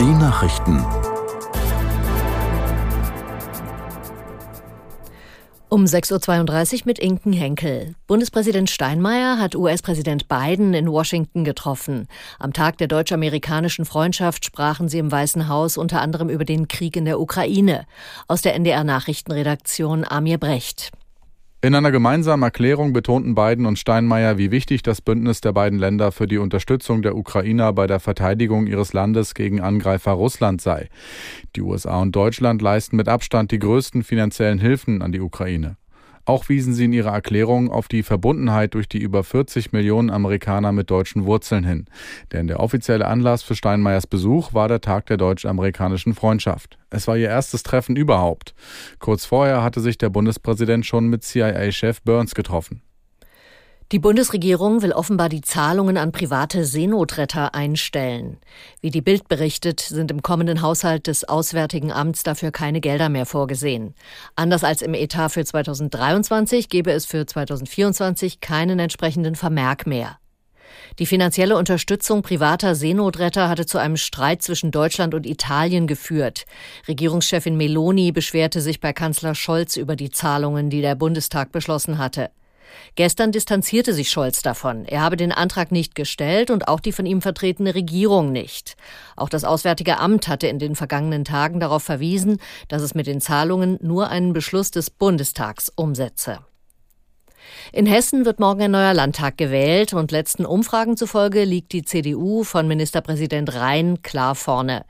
Die Nachrichten. Um 6.32 Uhr mit Inken Henkel. Bundespräsident Steinmeier hat US-Präsident Biden in Washington getroffen. Am Tag der deutsch-amerikanischen Freundschaft sprachen sie im Weißen Haus unter anderem über den Krieg in der Ukraine. Aus der NDR-Nachrichtenredaktion Amir Brecht. In einer gemeinsamen Erklärung betonten Biden und Steinmeier, wie wichtig das Bündnis der beiden Länder für die Unterstützung der Ukrainer bei der Verteidigung ihres Landes gegen Angreifer Russland sei. Die USA und Deutschland leisten mit Abstand die größten finanziellen Hilfen an die Ukraine. Auch wiesen sie in ihrer Erklärung auf die Verbundenheit durch die über 40 Millionen Amerikaner mit deutschen Wurzeln hin. Denn der offizielle Anlass für Steinmeiers Besuch war der Tag der deutsch-amerikanischen Freundschaft. Es war ihr erstes Treffen überhaupt. Kurz vorher hatte sich der Bundespräsident schon mit CIA-Chef Burns getroffen. Die Bundesregierung will offenbar die Zahlungen an private Seenotretter einstellen. Wie die Bild berichtet, sind im kommenden Haushalt des Auswärtigen Amts dafür keine Gelder mehr vorgesehen. Anders als im Etat für 2023 gebe es für 2024 keinen entsprechenden Vermerk mehr. Die finanzielle Unterstützung privater Seenotretter hatte zu einem Streit zwischen Deutschland und Italien geführt. Regierungschefin Meloni beschwerte sich bei Kanzler Scholz über die Zahlungen, die der Bundestag beschlossen hatte. Gestern distanzierte sich Scholz davon. Er habe den Antrag nicht gestellt und auch die von ihm vertretene Regierung nicht. Auch das Auswärtige Amt hatte in den vergangenen Tagen darauf verwiesen, dass es mit den Zahlungen nur einen Beschluss des Bundestags umsetze. In Hessen wird morgen ein neuer Landtag gewählt und letzten Umfragen zufolge liegt die CDU von Ministerpräsident Rhein klar vorne.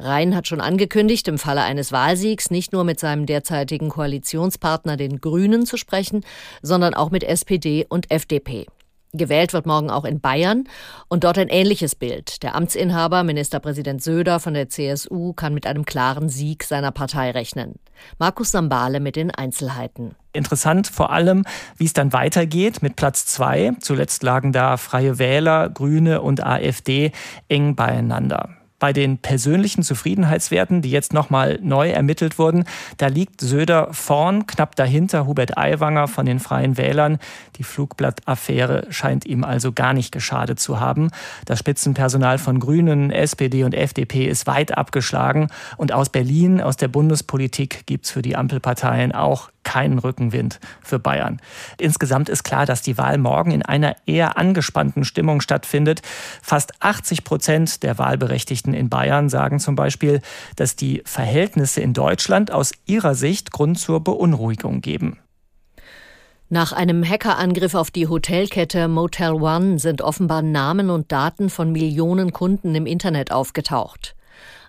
Rhein hat schon angekündigt, im Falle eines Wahlsiegs nicht nur mit seinem derzeitigen Koalitionspartner den Grünen zu sprechen, sondern auch mit SPD und FDP. Gewählt wird morgen auch in Bayern und dort ein ähnliches Bild. Der Amtsinhaber, Ministerpräsident Söder von der CSU, kann mit einem klaren Sieg seiner Partei rechnen. Markus Sambale mit den Einzelheiten. Interessant vor allem, wie es dann weitergeht mit Platz zwei. Zuletzt lagen da Freie Wähler, Grüne und AfD eng beieinander. Bei den persönlichen Zufriedenheitswerten, die jetzt nochmal neu ermittelt wurden, da liegt Söder vorn, knapp dahinter Hubert Aiwanger von den Freien Wählern. Die Flugblattaffäre scheint ihm also gar nicht geschadet zu haben. Das Spitzenpersonal von Grünen, SPD und FDP ist weit abgeschlagen. Und aus Berlin, aus der Bundespolitik, gibt's für die Ampelparteien auch keinen Rückenwind für Bayern. Insgesamt ist klar, dass die Wahl morgen in einer eher angespannten Stimmung stattfindet. Fast 80 Prozent der Wahlberechtigten in Bayern sagen zum Beispiel, dass die Verhältnisse in Deutschland aus ihrer Sicht Grund zur Beunruhigung geben. Nach einem Hackerangriff auf die Hotelkette Motel One sind offenbar Namen und Daten von Millionen Kunden im Internet aufgetaucht.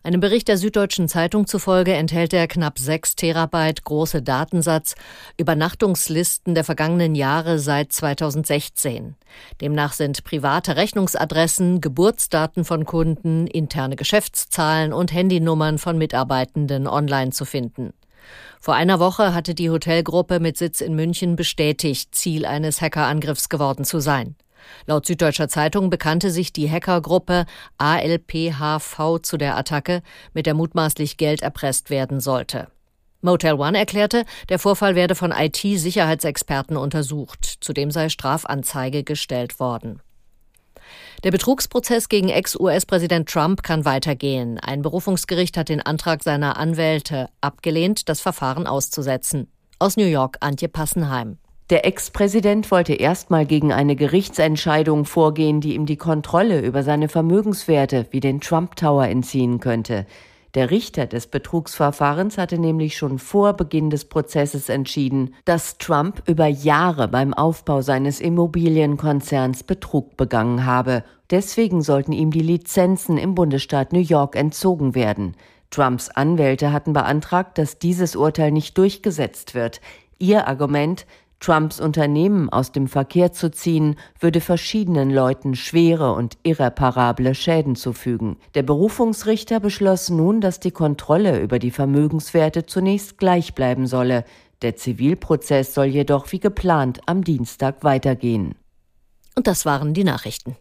Einem Bericht der Süddeutschen Zeitung zufolge enthält der knapp sechs Terabyte große Datensatz Übernachtungslisten der vergangenen Jahre seit 2016. Demnach sind private Rechnungsadressen, Geburtsdaten von Kunden, interne Geschäftszahlen und Handynummern von Mitarbeitenden online zu finden. Vor einer Woche hatte die Hotelgruppe mit Sitz in München bestätigt, Ziel eines Hackerangriffs geworden zu sein. Laut Süddeutscher Zeitung bekannte sich die Hackergruppe ALPHV zu der Attacke, mit der mutmaßlich Geld erpresst werden sollte. Motel One erklärte, der Vorfall werde von IT-Sicherheitsexperten untersucht. Zudem sei Strafanzeige gestellt worden. Der Betrugsprozess gegen Ex-US-Präsident Trump kann weitergehen. Ein Berufungsgericht hat den Antrag seiner Anwälte abgelehnt, das Verfahren auszusetzen. Aus New York Antje Passenheim. Der Ex-Präsident wollte erstmal gegen eine Gerichtsentscheidung vorgehen, die ihm die Kontrolle über seine Vermögenswerte wie den Trump Tower entziehen könnte. Der Richter des Betrugsverfahrens hatte nämlich schon vor Beginn des Prozesses entschieden, dass Trump über Jahre beim Aufbau seines Immobilienkonzerns Betrug begangen habe. Deswegen sollten ihm die Lizenzen im Bundesstaat New York entzogen werden. Trumps Anwälte hatten beantragt, dass dieses Urteil nicht durchgesetzt wird. Ihr Argument, Trumps Unternehmen aus dem Verkehr zu ziehen, würde verschiedenen Leuten schwere und irreparable Schäden zufügen. Der Berufungsrichter beschloss nun, dass die Kontrolle über die Vermögenswerte zunächst gleich bleiben solle. Der Zivilprozess soll jedoch wie geplant am Dienstag weitergehen. Und das waren die Nachrichten.